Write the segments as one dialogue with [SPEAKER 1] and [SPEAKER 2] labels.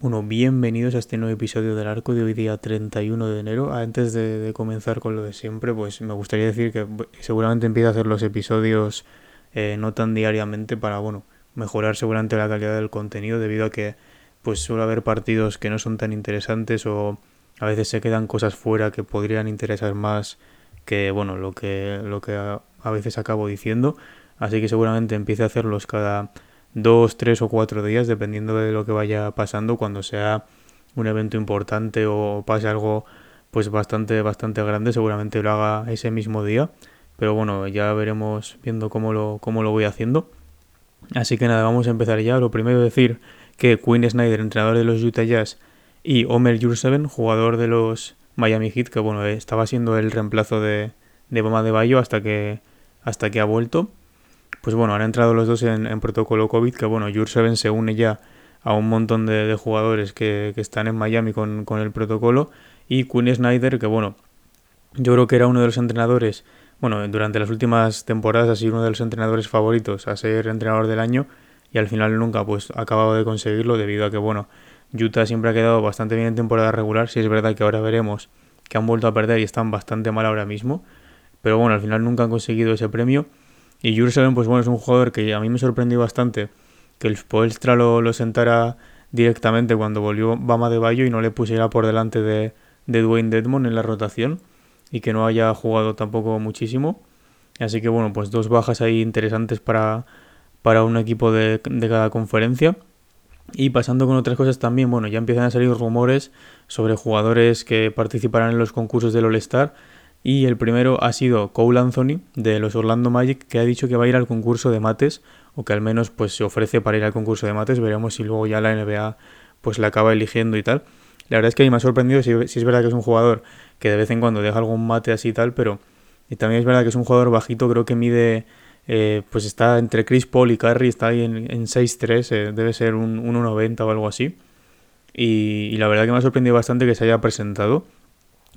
[SPEAKER 1] Bueno, bienvenidos a este nuevo episodio del arco de hoy día 31 de enero. Antes de, de comenzar con lo de siempre, pues me gustaría decir que seguramente empiezo a hacer los episodios eh, no tan diariamente para, bueno, mejorar seguramente la calidad del contenido debido a que pues suele haber partidos que no son tan interesantes o a veces se quedan cosas fuera que podrían interesar más que, bueno, lo que, lo que a, a veces acabo diciendo. Así que seguramente empiece a hacerlos cada dos, tres o cuatro días, dependiendo de lo que vaya pasando, cuando sea un evento importante o pase algo pues bastante, bastante grande, seguramente lo haga ese mismo día. Pero bueno, ya veremos viendo cómo lo, cómo lo voy haciendo. Así que nada, vamos a empezar ya. Lo primero decir que Quinn Snyder, entrenador de los Utah Jazz, y Omer Jurseven, jugador de los Miami Heat, que bueno, eh, estaba siendo el reemplazo de, de Bama de Bayo hasta que, hasta que ha vuelto. Pues bueno, han entrado los dos en, protocolo COVID, que bueno, Jurseven se une ya a un montón de, de jugadores que, que están en Miami con, con el protocolo. Y Quinn Snyder, que bueno, yo creo que era uno de los entrenadores, bueno, durante las últimas temporadas ha sido uno de los entrenadores favoritos a ser entrenador del año y al final nunca pues ha acabado de conseguirlo debido a que bueno, Utah siempre ha quedado bastante bien en temporada regular, si es verdad que ahora veremos que han vuelto a perder y están bastante mal ahora mismo, pero bueno, al final nunca han conseguido ese premio. Y Jerusalem pues bueno, es un jugador que a mí me sorprendió bastante que el Spoelstra lo, lo sentara directamente cuando volvió Bama de Bayo y no le pusiera por delante de, de Dwayne Dedmon en la rotación y que no haya jugado tampoco muchísimo. Así que bueno, pues dos bajas ahí interesantes para, para un equipo de, de cada conferencia. Y pasando con otras cosas también, bueno, ya empiezan a salir rumores sobre jugadores que participarán en los concursos del All-Star. Y el primero ha sido Cole Anthony de los Orlando Magic, que ha dicho que va a ir al concurso de mates, o que al menos pues se ofrece para ir al concurso de mates. Veremos si luego ya la NBA pues la acaba eligiendo y tal. La verdad es que a mí me ha sorprendido si, si es verdad que es un jugador que de vez en cuando deja algún mate así y tal, pero y también es verdad que es un jugador bajito, creo que mide, eh, pues está entre Chris Paul y Curry, está ahí en, en 6'3, eh, debe ser un, un 1'90 o algo así. Y, la verdad que me ha sorprendido bastante que se haya presentado,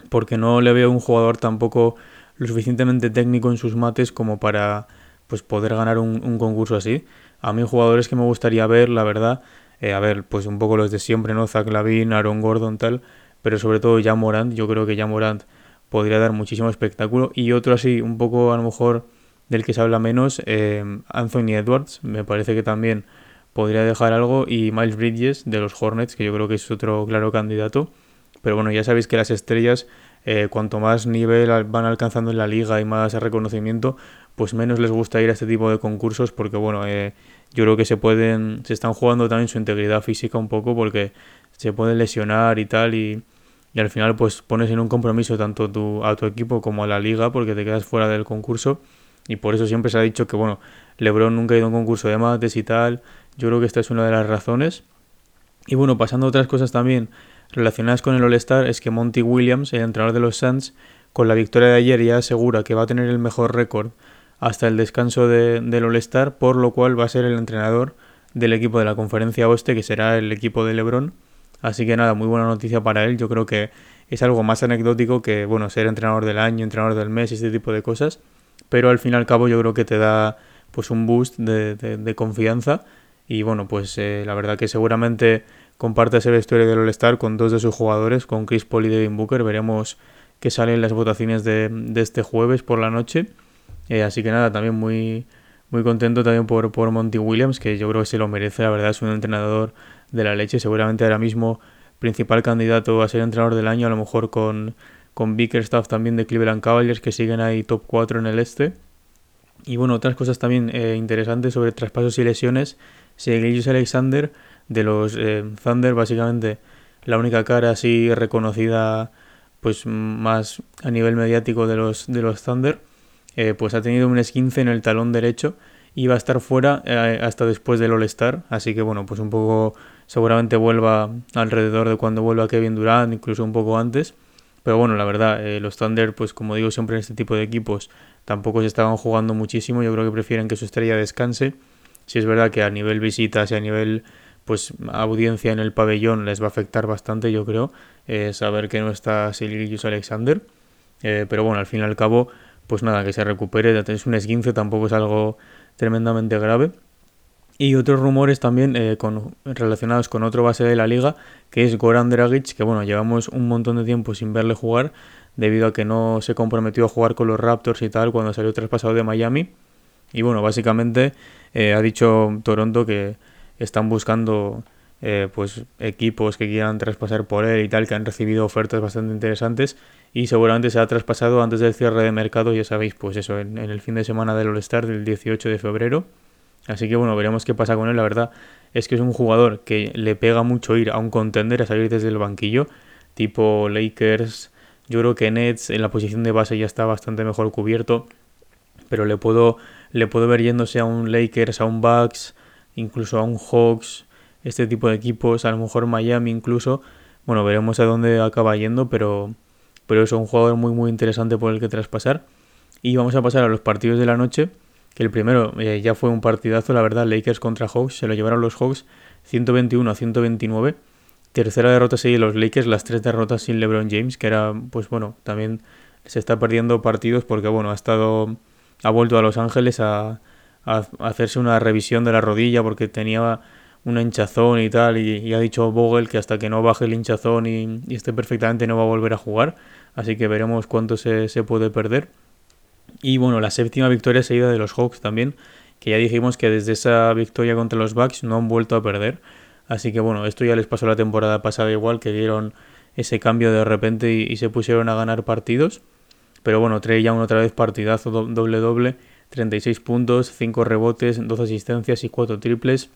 [SPEAKER 1] porque no le veo un jugador tampoco lo suficientemente técnico en sus mates como para pues poder ganar un, un concurso así. A mí jugadores que me gustaría ver, la verdad, eh, a ver, pues un poco los de siempre, ¿no? Zach Lavin, Aaron Gordon, tal, pero sobre todo ya Morant, yo creo que ya Morant podría dar muchísimo espectáculo. Y otro así, un poco a lo mejor del que se habla menos, eh, Anthony Edwards, me parece que también podría dejar algo, y Miles Bridges de los Hornets, que yo creo que es otro claro candidato. Pero bueno, ya sabéis que las estrellas, eh, cuanto más nivel van alcanzando en la liga y más reconocimiento, pues menos les gusta ir a este tipo de concursos porque bueno, eh, yo creo que se pueden, se están jugando también su integridad física un poco porque se pueden lesionar y tal y, y al final pues pones en un compromiso tanto tu, a tu equipo como a la liga porque te quedas fuera del concurso y por eso siempre se ha dicho que bueno, LeBron nunca ha ido a un concurso de mates y tal, yo creo que esta es una de las razones. Y bueno, pasando otras cosas también relacionadas con el All-Star, es que Monty Williams, el entrenador de los Suns, con la victoria de ayer ya asegura que va a tener el mejor récord hasta el descanso de, del All-Star, por lo cual va a ser el entrenador del equipo de la conferencia oeste, que será el equipo de LeBron. Así que nada, muy buena noticia para él. Yo creo que es algo más anecdótico que, bueno, ser entrenador del año, entrenador del mes, este tipo de cosas. Pero al fin y al cabo yo creo que te da pues un boost de, de- confianza. Y bueno, pues eh, la verdad que seguramente comparte ese vestuario del All-Star con dos de sus jugadores, con Chris Paul y Devin Booker. Veremos qué salen las votaciones de, de este jueves por la noche. Eh, así que nada, también muy, muy contento también por, por Monty Williams, que yo creo que se lo merece, la verdad es un entrenador de la leche, seguramente ahora mismo principal candidato a ser entrenador del año, a lo mejor con, con Bickerstaff también de Cleveland Cavaliers, que siguen ahí top 4 en el este. Y bueno, otras cosas también eh, interesantes sobre traspasos y lesiones. Seguillos Alexander de los eh, Thunder, básicamente la única cara así reconocida pues más a nivel mediático de los, de los Thunder, eh, pues ha tenido un esguince en el talón derecho y va a estar fuera hasta después del All-Star, así que bueno, pues un poco seguramente vuelva alrededor de cuando vuelva Kevin Durant, incluso un poco antes. Pero bueno, la verdad, eh, los Thunder, pues como digo siempre en este tipo de equipos, tampoco se estaban jugando muchísimo. Yo creo que prefieren que su estrella descanse. Si es verdad que a nivel visitas y a nivel pues audiencia en el pabellón les va a afectar bastante, yo creo, eh, saber que no está Silvio Alexander. Eh, pero bueno, al fin y al cabo, pues nada, que se recupere. Es un esguince, tampoco es algo tremendamente grave. Y otros rumores también eh, con, relacionados con otro base de la liga, que es Goran Dragic, que bueno, llevamos un montón de tiempo sin verle jugar, debido a que no se comprometió a jugar con los Raptors y tal cuando salió traspasado de Miami. Y bueno, básicamente eh, ha dicho Toronto que están buscando eh, pues equipos que quieran traspasar por él y tal, que han recibido ofertas bastante interesantes y seguramente se ha traspasado antes del cierre de mercado, ya sabéis, pues eso, en, en el fin de semana del All-Star del 18 de febrero. Así que bueno, veremos qué pasa con él. La verdad es que es un jugador que le pega mucho ir a un contender a salir desde el banquillo, tipo Lakers. Yo creo que Nets en la posición de base ya está bastante mejor cubierto, pero le puedo, le puedo ver yéndose a un Lakers, a un Bucks, incluso a un Hawks, este tipo de equipos, a lo mejor Miami incluso. Bueno, veremos a dónde acaba yendo, pero, pero es un jugador muy muy interesante por el que traspasar. Y vamos a pasar a los partidos de la noche que el primero eh, ya fue un partidazo, la verdad, Lakers contra Hawks, se lo llevaron los Hawks 121 a 129. Tercera derrota seguida los Lakers, las tres derrotas sin LeBron James, que era, pues bueno, también se está perdiendo partidos porque, bueno, ha estado, ha vuelto a Los Ángeles a, hacerse una revisión de la rodilla porque tenía un hinchazón y tal, y, ha dicho Vogel que hasta que no baje el hinchazón y, esté perfectamente no va a volver a jugar, así que veremos cuánto se, se puede perder. Y bueno, la séptima victoria seguida de los Hawks también, que ya dijimos que desde esa victoria contra los Bucks no han vuelto a perder. Así que bueno, esto ya les pasó la temporada pasada igual, que dieron ese cambio de repente y, se pusieron a ganar partidos. Pero bueno, Trey Young otra vez partidazo doble doble, 36 puntos, 5 rebotes, 2 asistencias y 4 triples.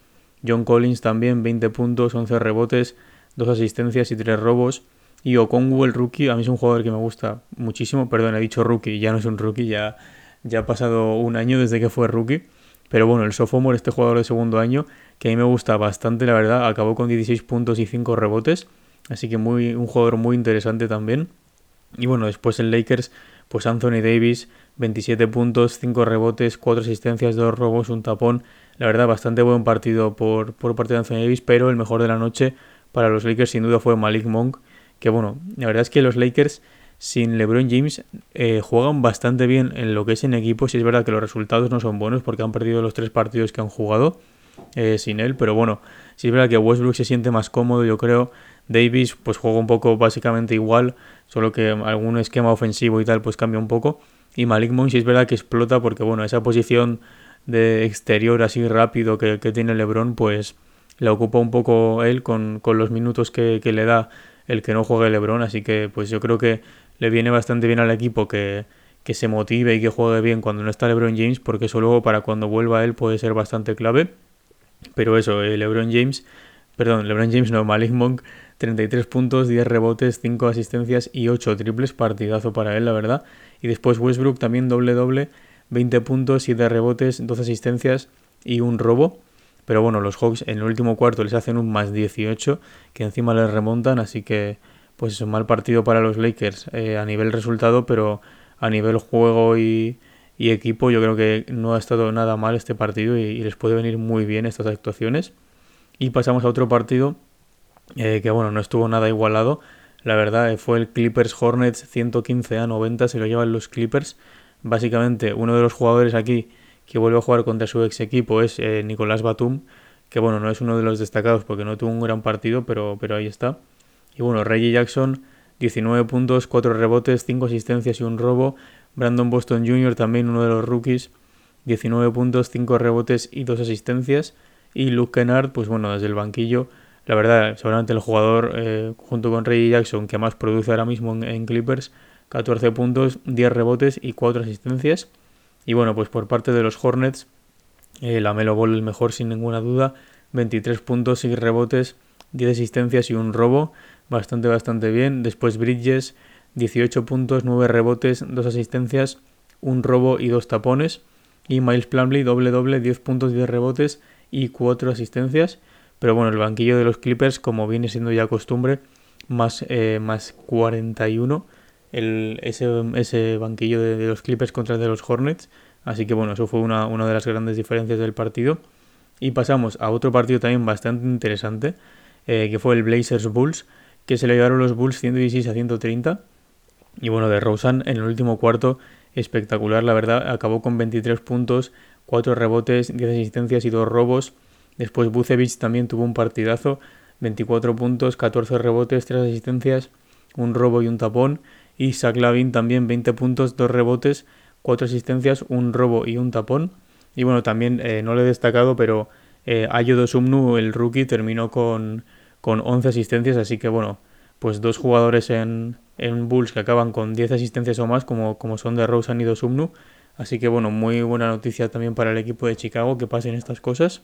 [SPEAKER 1] John Collins también 20 puntos, 11 rebotes, 2 asistencias y 3 robos. Y Okongu, el rookie, a mí es un jugador que me gusta muchísimo. Perdón, he dicho rookie, ya no es un rookie, ya, ya ha pasado un año desde que fue rookie. Pero bueno, el sophomore, este jugador de segundo año, que a mí me gusta bastante, la verdad, acabó con 16 puntos y 5 rebotes. Así que muy, un jugador muy interesante también. Y bueno, después el Lakers, pues Anthony Davis, 27 puntos, 5 rebotes, 4 asistencias, 2 robos, un tapón. La verdad, bastante buen partido por, por parte de Anthony Davis, pero el mejor de la noche para los Lakers sin duda fue Malik Monk, que bueno, la verdad es que los Lakers sin LeBron James eh, juegan bastante bien en lo que es en equipo. Si es verdad que los resultados no son buenos porque han perdido los tres partidos que han jugado eh, sin él, pero bueno, si es verdad que Westbrook se siente más cómodo, yo creo. Davis pues juega un poco básicamente igual, solo que algún esquema ofensivo y tal pues cambia un poco. Y Malik Monk si es verdad que explota porque bueno, esa posición de exterior así rápido que, tiene LeBron pues la ocupa un poco él con, con los minutos que, que le da el que no juegue LeBron, así que pues yo creo que le viene bastante bien al equipo que, que se motive y que juegue bien cuando no está LeBron James, porque eso luego para cuando vuelva él puede ser bastante clave. Pero eso, eh, LeBron James, perdón, LeBron James no, Malik Monk, 33 puntos, 10 rebotes, 5 asistencias y 8 triples, partidazo para él, la verdad. Y después Westbrook también doble doble, 20 puntos, 7 rebotes, 12 asistencias y un robo. Pero bueno, los Hawks en el último cuarto les hacen un más 18, que encima les remontan, así que pues es un mal partido para los Lakers eh, a nivel resultado, pero a nivel juego y, equipo yo creo que no ha estado nada mal este partido y, les puede venir muy bien estas actuaciones. Y pasamos a otro partido eh, que bueno, no estuvo nada igualado. La verdad eh, fue el Clippers Hornets 115 a 90, se lo llevan los Clippers. Básicamente uno de los jugadores aquí que vuelve a jugar contra su ex equipo es eh, Nicolás Batum, que bueno, no es uno de los destacados porque no tuvo un gran partido, pero, pero ahí está. Y bueno, Reggie Jackson, 19 puntos, 4 rebotes, 5 asistencias y un robo. Brandon Boston Jr., también uno de los rookies, 19 puntos, 5 rebotes y 2 asistencias. Y Luke Kennard, pues bueno, desde el banquillo, la verdad, seguramente el jugador eh, junto con Reggie Jackson que más produce ahora mismo en, en Clippers, 14 puntos, 10 rebotes y 4 asistencias. Y bueno, pues por parte de los Hornets, eh, la Melo Ball el mejor sin ninguna duda, 23 puntos, y rebotes, 10 asistencias y un robo, bastante, bastante bien. Después Bridges, 18 puntos, 9 rebotes, 2 asistencias, un robo y 2 tapones. Y Miles Plumley, doble doble, 10 puntos, 10 rebotes y 4 asistencias. Pero bueno, el banquillo de los Clippers, como viene siendo ya costumbre, más, eh, más 41 el, ese, banquillo de, los Clippers contra de los Hornets. Así que bueno, eso fue una, de las grandes diferencias del partido. Y pasamos a otro partido también bastante interesante, eh, que fue el Blazers Bulls, que se le llevaron los Bulls 116 a 130. Y bueno, de Rosen en el último cuarto, espectacular, la verdad, acabó con 23 puntos, 4 rebotes, 10 asistencias y 2 robos. Después Bucevic también tuvo un partidazo, 24 puntos, 14 rebotes, 3 asistencias, un robo y un tapón. Y Zach Lavin también 20 puntos, 2 rebotes, 4 asistencias, un robo y un tapón. Y bueno, también eh, no le he destacado, pero eh, Sumnu, el rookie, terminó con, con 11 asistencias, así que bueno, pues dos jugadores en, en Bulls que acaban con 10 asistencias o más, como, como son de Rosen y Dosumnu. Así que bueno, muy buena noticia también para el equipo de Chicago que pasen estas cosas.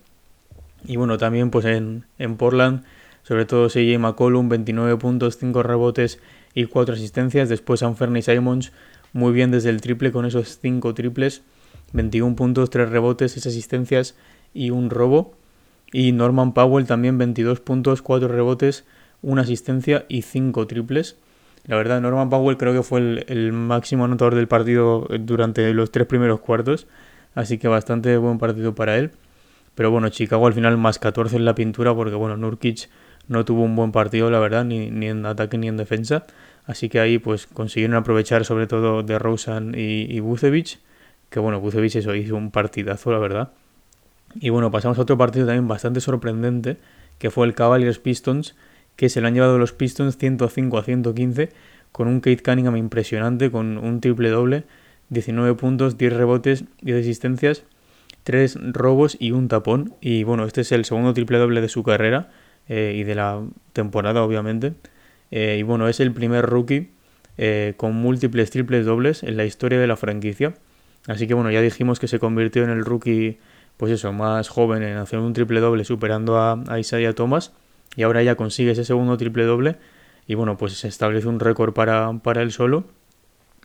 [SPEAKER 1] Y bueno, también pues en, en Portland, sobre todo CJ McCollum, 29 puntos, 5 rebotes y 4 asistencias. Después Anferni Simons, muy bien desde el triple con esos 5 triples. 21 puntos, 3 rebotes, 6 asistencias y un robo. Y Norman Powell también 22 puntos, 4 rebotes, 1 asistencia y 5 triples. La verdad, Norman Powell creo que fue el, el, máximo anotador del partido durante los tres primeros cuartos. Así que bastante buen partido para él. Pero bueno, Chicago al final más 14 en la pintura porque bueno, Nurkic no tuvo un buen partido, la verdad, ni, en ataque ni en defensa. Así que ahí pues consiguieron aprovechar sobre todo de Rosen y, y Bucevic que bueno, Bucevic eso hizo un partidazo, la verdad. Y bueno, pasamos a otro partido también bastante sorprendente, que fue el Cavaliers Pistons, que se lo han llevado los Pistons 105 a 115, con un Kate Cunningham impresionante, con un triple doble, 19 puntos, 10 rebotes, 10 asistencias, 3 robos y un tapón. Y bueno, este es el segundo triple doble de su carrera eh, y de la temporada, obviamente. Eh, y bueno, es el primer rookie eh, con múltiples triples dobles en la historia de la franquicia. Así que bueno, ya dijimos que se convirtió en el rookie, pues eso, más joven en hacer un triple doble superando a, Isaiah Thomas. Y ahora ya consigue ese segundo triple doble. Y bueno, pues se establece un récord para, para él solo.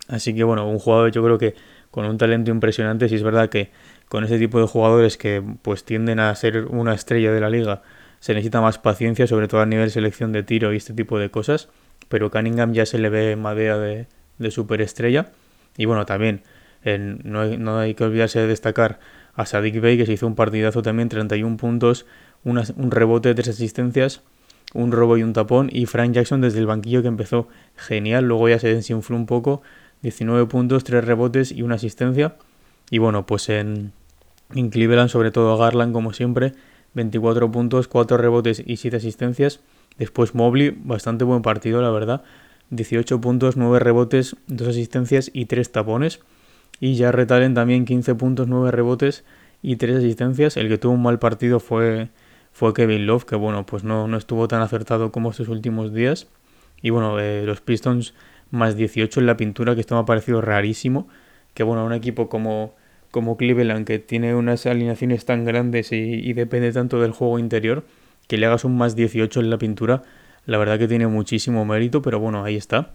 [SPEAKER 1] Así que bueno, un jugador yo creo que con un talento impresionante. Si es verdad que con ese tipo de jugadores que pues tienden a ser una estrella de la liga, se necesita más paciencia, sobre todo a nivel selección de tiro y este tipo de cosas. Pero Cunningham ya se le ve madera de, de superestrella. Y bueno, también no, hay, que olvidarse de destacar a Sadik Bey, que se hizo un partidazo también, 31 puntos, un rebote, tres asistencias, un robo y un tapón. Y Frank Jackson desde el banquillo que empezó genial, luego ya se desinfló un poco, 19 puntos, tres rebotes y una asistencia. Y bueno, pues en, en Cleveland, sobre todo Garland, como siempre, 24 puntos, 4 rebotes y 7 asistencias. Después Mobley, bastante buen partido, la verdad. 18 puntos, 9 rebotes, 2 asistencias y 3 tapones. Y ya retalen también 15 puntos, 9 rebotes y 3 asistencias. El que tuvo un mal partido fue, fue Kevin Love, que bueno, pues no, no estuvo tan acertado como estos últimos días. Y bueno, eh, los Pistons más 18 en la pintura, que esto me ha parecido rarísimo. Que bueno, un equipo como, como Cleveland, que tiene unas alineaciones tan grandes y, depende tanto del juego interior, que le hagas un más 18 en la pintura, la verdad que tiene muchísimo mérito, pero bueno, ahí está.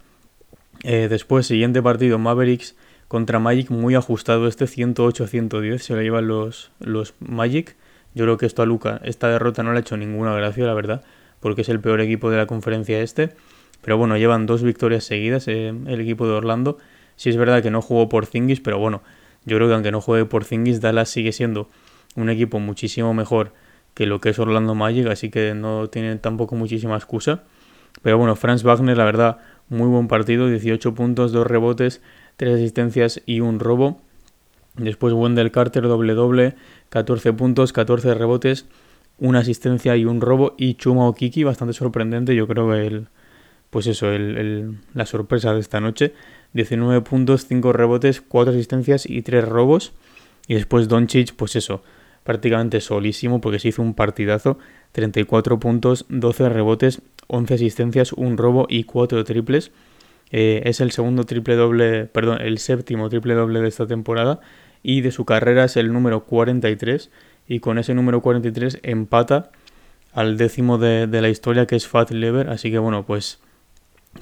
[SPEAKER 1] Eh, después, siguiente partido, Mavericks contra Magic muy ajustado este 108-110 se lo llevan los, los Magic. Yo creo que esto a Luca, esta derrota no le ha hecho ninguna gracia, la verdad, porque es el peor equipo de la conferencia este. Pero bueno, llevan dos victorias seguidas eh, el equipo de Orlando. Sí es verdad que no jugó por Zingis, pero bueno, yo creo que aunque no juegue por Zingis, Dallas sigue siendo un equipo muchísimo mejor que lo que es Orlando Magic, así que no tiene tampoco muchísima excusa. Pero bueno, Franz Wagner, la verdad, muy buen partido, 18 puntos, 2 rebotes, 3 asistencias y un robo. Después Wendell Carter doble doble, 14 puntos, 14 rebotes, una asistencia y un robo. Y Chuma Okiki, bastante sorprendente, yo creo que el, pues eso, el, la sorpresa de esta noche. 19 puntos, 5 rebotes, 4 asistencias y 3 robos. Y después Doncic, pues eso, prácticamente solísimo porque se hizo un partidazo. 34 puntos, 12 rebotes, 11 asistencias, un robo y 4 triples. Eh, es el segundo triple doble, perdón, el séptimo triple doble de esta temporada y de su carrera es el número 43 y con ese número 43 empata al décimo de, la historia que es Fat Lever, así que bueno, pues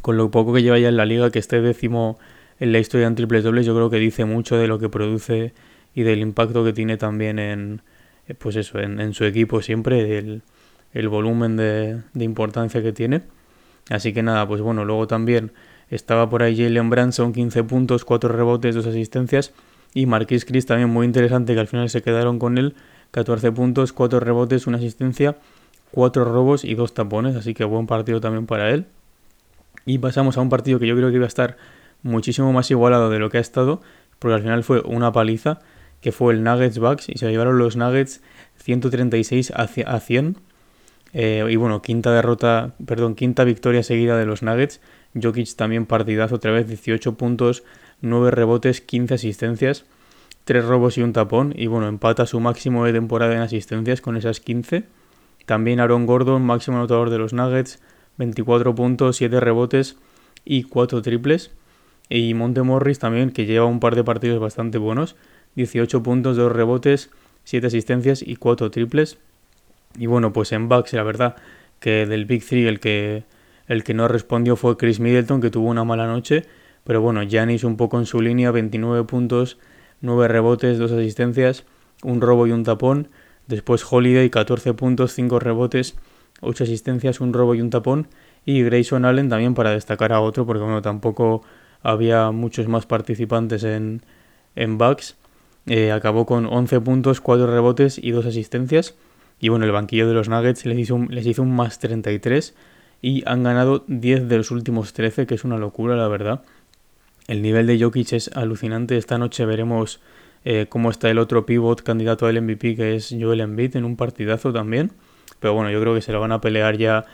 [SPEAKER 1] con lo poco que lleva ya en la liga que esté décimo en la historia en triples dobles yo creo que dice mucho de lo que produce y del impacto que tiene también en eh, pues eso, en, su equipo siempre, el, el volumen de, importancia que tiene. Así que nada, pues bueno, luego también estaba por ahí Jalen Branson, 15 puntos, 4 rebotes, 2 asistencias. Y Marquis Chris también muy interesante, que al final se quedaron con él. 14 puntos, 4 rebotes, una asistencia, 4 robos y 2 tapones, así que buen partido también para él. Y pasamos a un partido que yo creo que iba a estar muchísimo más igualado de lo que ha estado, porque al final fue una paliza, que fue el Nuggets Bucks, y se llevaron los Nuggets 136 a 100. Eh, y bueno, quinta derrota, perdón, quinta victoria seguida de los Nuggets. Jokic también partidazo otra vez, 18 puntos, 9 rebotes, 15 asistencias, 3 robos y un tapón. Y bueno, empata su máximo de temporada en asistencias con esas 15. También Aaron Gordon, máximo anotador de los Nuggets, 24 puntos, 7 rebotes y 4 triples. Y Monte Morris también, que lleva un par de partidos bastante buenos, 18 puntos, 2 rebotes, 7 asistencias y 4 triples. Y bueno, pues en Bucks, la verdad que del Big Three el que, el que no respondió fue Chris Middleton, que tuvo una mala noche. Pero bueno, Janis un poco en su línea, 29 puntos, 9 rebotes, 2 asistencias, un robo y un tapón. Después Holiday, 14 puntos, 5 rebotes, 8 asistencias, un robo y un tapón. Y Grayson Allen también para destacar a otro, porque bueno, tampoco había muchos más participantes en, en Bucks. Eh, acabó con 11 puntos, 4 rebotes y 2 asistencias. Y bueno, el banquillo de los Nuggets les hizo un, les hizo un más 33 y han ganado 10 de los últimos 13, que es una locura, la verdad. El nivel de Jokic es alucinante. Esta noche veremos eh, cómo está el otro pivot candidato al MVP, que es Joel Embiid, en un partidazo también. Pero bueno, yo creo que se lo van a pelear ya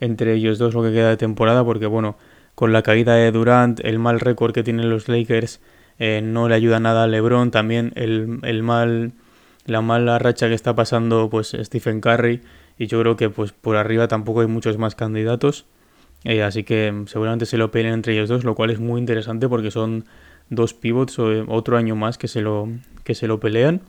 [SPEAKER 1] entre ellos dos lo que queda de temporada, porque bueno, con la caída de Durant, el mal récord que tienen los Lakers, eh, no le ayuda nada a LeBron, también el, el mal la mala racha que está pasando pues Stephen Curry. Y yo creo que pues por arriba tampoco hay muchos más candidatos. Eh, así que seguramente se lo peleen entre ellos dos lo cual es muy interesante porque son dos pivots o eh, otro año más que se lo que se lo pelean.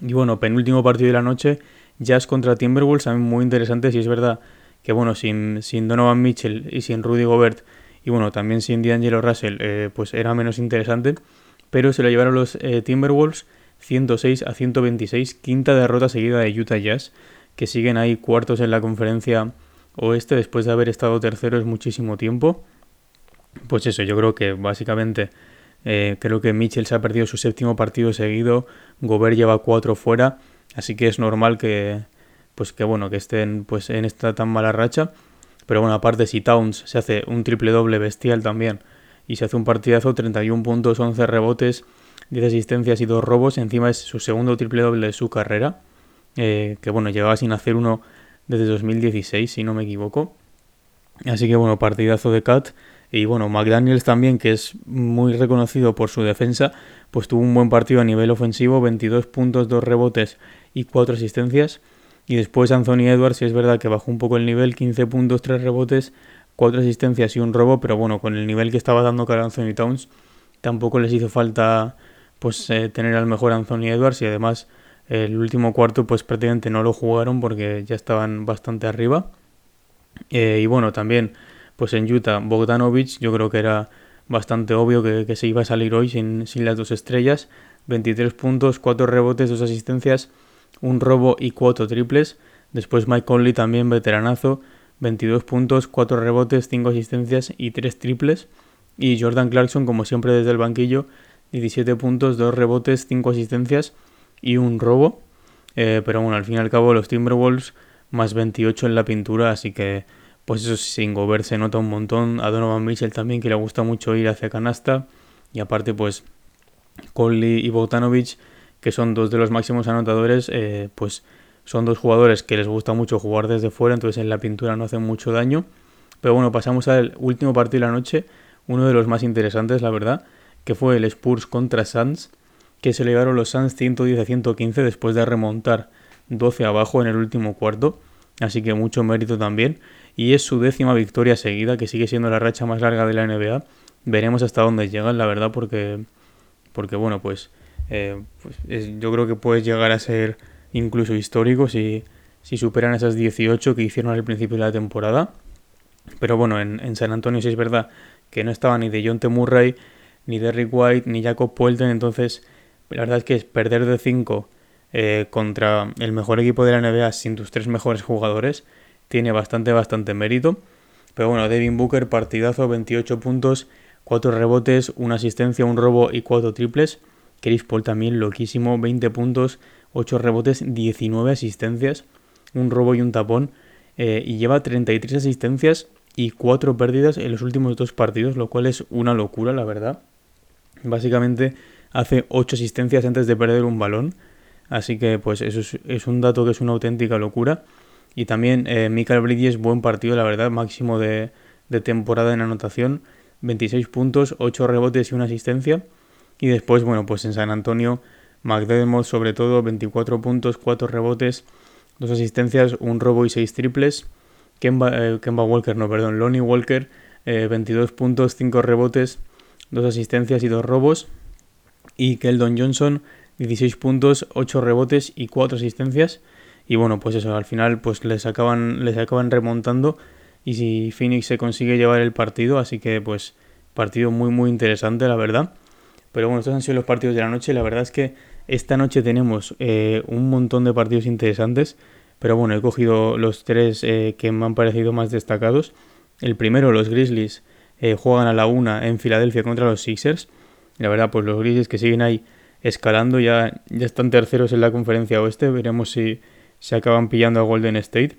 [SPEAKER 1] Y bueno penúltimo partido de la noche Jazz contra Timberwolves también muy interesante si es verdad que bueno sin, sin Donovan Mitchell y sin Rudy Gobert y bueno también sin D'Angelo Russell eh, pues era menos interesante pero se lo llevaron los Timberwolves 106 a 126, quinta derrota seguida de Utah Jazz, que siguen ahí cuartos en la conferencia oeste después de haber estado terceros muchísimo tiempo. Pues eso, yo creo que básicamente eh, creo que Mitchell se ha perdido su séptimo partido seguido, Gobert lleva cuatro fuera, así que es normal que pues que bueno que estén pues en esta tan mala racha. Pero bueno, aparte si Towns se hace un triple doble bestial también y se hace un partidazo, 31 puntos, 11 rebotes, 10 asistencias y 2 robos. Encima es su segundo triple doble de su carrera. Eh, que bueno, llevaba sin hacer uno desde 2016, si no me equivoco. Así que bueno, partidazo de Cat. Y bueno, McDaniels también, que es muy reconocido por su defensa, pues tuvo un buen partido a nivel ofensivo, 22 puntos, 2 rebotes y 4 asistencias. Y después Anthony Edwards, si es verdad que bajó un poco el nivel, 15 puntos, 3 rebotes, 4 asistencias y un robo, pero bueno, con el nivel que estaba dando Carl Anthony Towns, tampoco les hizo falta pues eh, tener al mejor Anthony Edwards y además el último cuarto pues prácticamente no lo jugaron porque ya estaban bastante arriba. Eh, y bueno, también pues en Utah Bogdanovich yo creo que era bastante obvio que, se iba a salir hoy sin, sin, las dos estrellas. 23 puntos, 4 rebotes, 2 asistencias, un robo y 4 triples. Después Mike Conley también veteranazo, 22 puntos, 4 rebotes, 5 asistencias y 3 triples. Y Jordan Clarkson como siempre desde el banquillo 17 puntos, 2 rebotes, 5 asistencias y un robo. Eh, pero bueno, al fin y al cabo los Timberwolves más 28 en la pintura, así que pues eso sin Gobert se nota un montón. A Donovan Mitchell también que le gusta mucho ir hacia canasta. Y aparte pues Conley y Bogdanovich, que son dos de los máximos anotadores, eh, pues son dos jugadores que les gusta mucho jugar desde fuera, entonces en la pintura no hacen mucho daño. Pero bueno, pasamos al último partido de la noche, uno de los más interesantes, la verdad que fue el Spurs contra Suns, que se le llevaron los Suns 110 a 115 después de remontar 12 abajo en el último cuarto, así que mucho mérito también. Y es su décima victoria seguida, que sigue siendo la racha más larga de la NBA. Veremos hasta dónde llegan, la verdad, porque, porque bueno, pues, eh, pues yo creo que puede llegar a ser incluso histórico si, si superan esas 18 que hicieron al principio de la temporada. Pero bueno, en, en San Antonio sí es verdad que no estaba ni de John T. Murray, ni Derrick White, ni Jacob Puelten. Entonces, la verdad es que es perder de 5 eh, contra el mejor equipo de la NBA sin tus tres mejores jugadores tiene bastante, bastante mérito. Pero bueno, Devin Booker, partidazo, 28 puntos, 4 rebotes, una asistencia, un robo y 4 triples. Chris Paul también loquísimo, 20 puntos, 8 rebotes, 19 asistencias, un robo y un tapón. Eh, y lleva 33 asistencias y 4 pérdidas en los últimos dos partidos, lo cual es una locura, la verdad. Básicamente hace 8 asistencias antes de perder un balón. Así que pues eso es, un dato que es una auténtica locura. Y también eh, Michael Bridges, buen partido, la verdad, máximo de, de temporada en anotación. 26 puntos, 8 rebotes y una asistencia. Y después, bueno, pues en San Antonio, McDermott sobre todo, 24 puntos, 4 rebotes, 2 asistencias, un robo y 6 triples. Kemba, eh, Kemba Walker, no, perdón, Lonnie Walker, 22 puntos, 5 rebotes, 2 asistencias y 2 robos. Y Keldon Johnson, 16 puntos, 8 rebotes y 4 asistencias. Y bueno, pues eso, al final pues les acaban, les acaban remontando y si Phoenix se consigue llevar el partido, así que pues partido muy muy interesante la verdad. Pero bueno, estos han sido los partidos de la noche, la verdad es que esta noche tenemos eh, un montón de partidos interesantes, pero bueno, he cogido los tres eh, que me han parecido más destacados. El primero, los Grizzlies eh, juegan a la una en Filadelfia contra los Sixers. La verdad, pues los Grizzlies que siguen ahí escalando, ya, ya están terceros en la conferencia oeste, veremos si se acaban pillando a Golden State.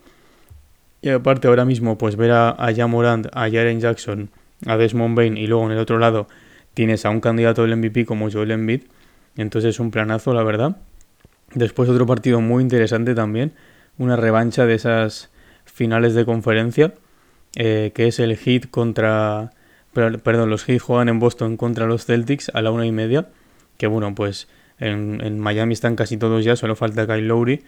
[SPEAKER 1] Y aparte ahora mismo, pues ver a, a Morant, a Jaren Jackson, a Desmond Bain y luego en el otro lado tienes a un candidato del MVP como Joel Embiid. Entonces es un planazo, la verdad. Después otro partido muy interesante también, una revancha de esas finales de conferencia, eh, que es el Heat contra... Perdón, los Heat juegan en Boston contra los Celtics a la una y media, que bueno, pues en, en Miami están casi todos ya, solo falta Kyle Lowry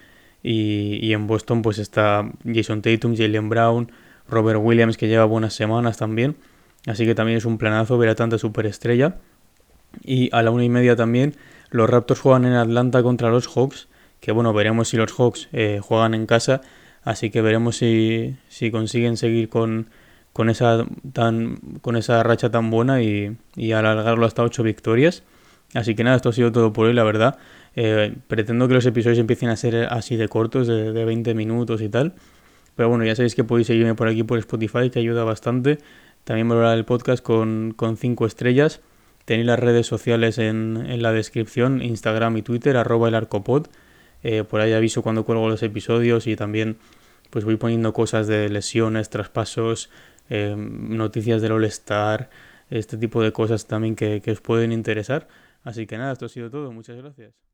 [SPEAKER 1] y, en Boston pues está Jason Tatum, Jalen Brown, Robert Williams que lleva buenas semanas también. Así que también es un planazo ver a tanta superestrella. Y a la una y media también los Raptors juegan en Atlanta contra los Hawks. Que bueno, veremos si los Hawks eh, juegan en casa. Así que veremos si, si consiguen seguir con, con, esa, tan, con esa racha tan buena y, alargarlo hasta 8 victorias. Así que nada, esto ha sido todo por hoy, la verdad. Eh, pretendo que los episodios empiecen a ser así de cortos, de, 20 minutos y tal. Pero bueno, ya sabéis que podéis seguirme por aquí por Spotify, que ayuda bastante. También valorar el podcast con 5 estrellas. Tenéis las redes sociales en, en, la descripción, Instagram y Twitter, arroba el arcopod. Eh, por ahí aviso cuando cuelgo los episodios y también pues voy poniendo cosas de lesiones, traspasos, eh, noticias del All-Star, este tipo de cosas también que, que os pueden interesar. Así que nada, esto ha sido todo. Muchas gracias.